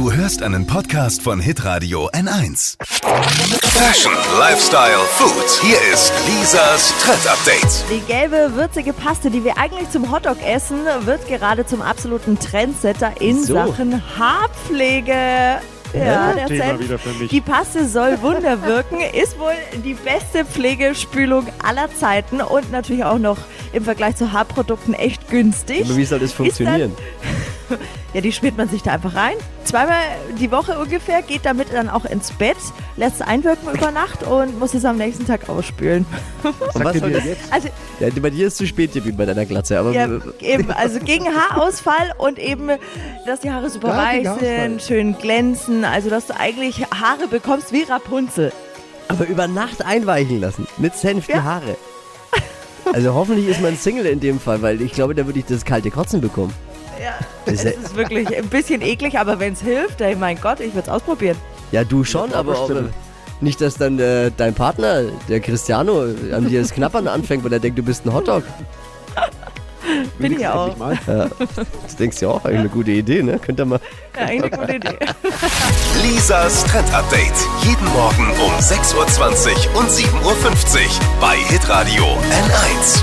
Du hörst einen Podcast von Hitradio N1. Fashion, Lifestyle, Food. Hier ist Lisas Trend Update. Die gelbe, würzige Paste, die wir eigentlich zum Hotdog essen, wird gerade zum absoluten Trendsetter in So. Sachen Haarpflege. Ja, der Thema Senf. wieder für mich. Die Paste soll Wunder wirken, ist wohl die beste Pflegespülung aller Zeiten und natürlich auch noch im Vergleich zu Haarprodukten echt günstig. Aber wie soll das funktionieren? Ja, die schmiert man sich da einfach rein. Zweimal die Woche ungefähr, geht damit dann auch ins Bett, lässt es einwirken über Nacht und muss es am nächsten Tag ausspülen. Und was soll das? Also Ja, bei dir ist zu spät gewesen bei deiner Glatze, aber Ja, eben, also gegen Haarausfall und eben, dass die Haare super Ja, weich sind, schön glänzen, also dass du eigentlich Haare bekommst wie Rapunzel. aber über Nacht einweichen lassen. Mit Senf die Ja. Haare. Also hoffentlich ist man Single in dem Fall, weil ich glaube, da würde ich das kalte Kotzen bekommen. Ja, Das es ist ja- wirklich ein bisschen eklig, aber wenn es hilft, ey, mein Gott, ich würde es ausprobieren. Ja, du schon, aber, aber bestimmt. nicht, dass dann äh, dein Partner, der Cristiano, an dir das Knappern anfängt, weil er denkt, du bist ein Hotdog. Bin ich auch. Mal. Das denkst du ja auch, eigentlich eine gute Idee, ne? Könnt ihr mal. Ja, eigentlich eine gute Idee. Lisas Trend Update. Jeden Morgen um 6.20 Uhr und 7.50 Uhr bei Hitradio N1.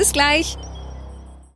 Bis gleich.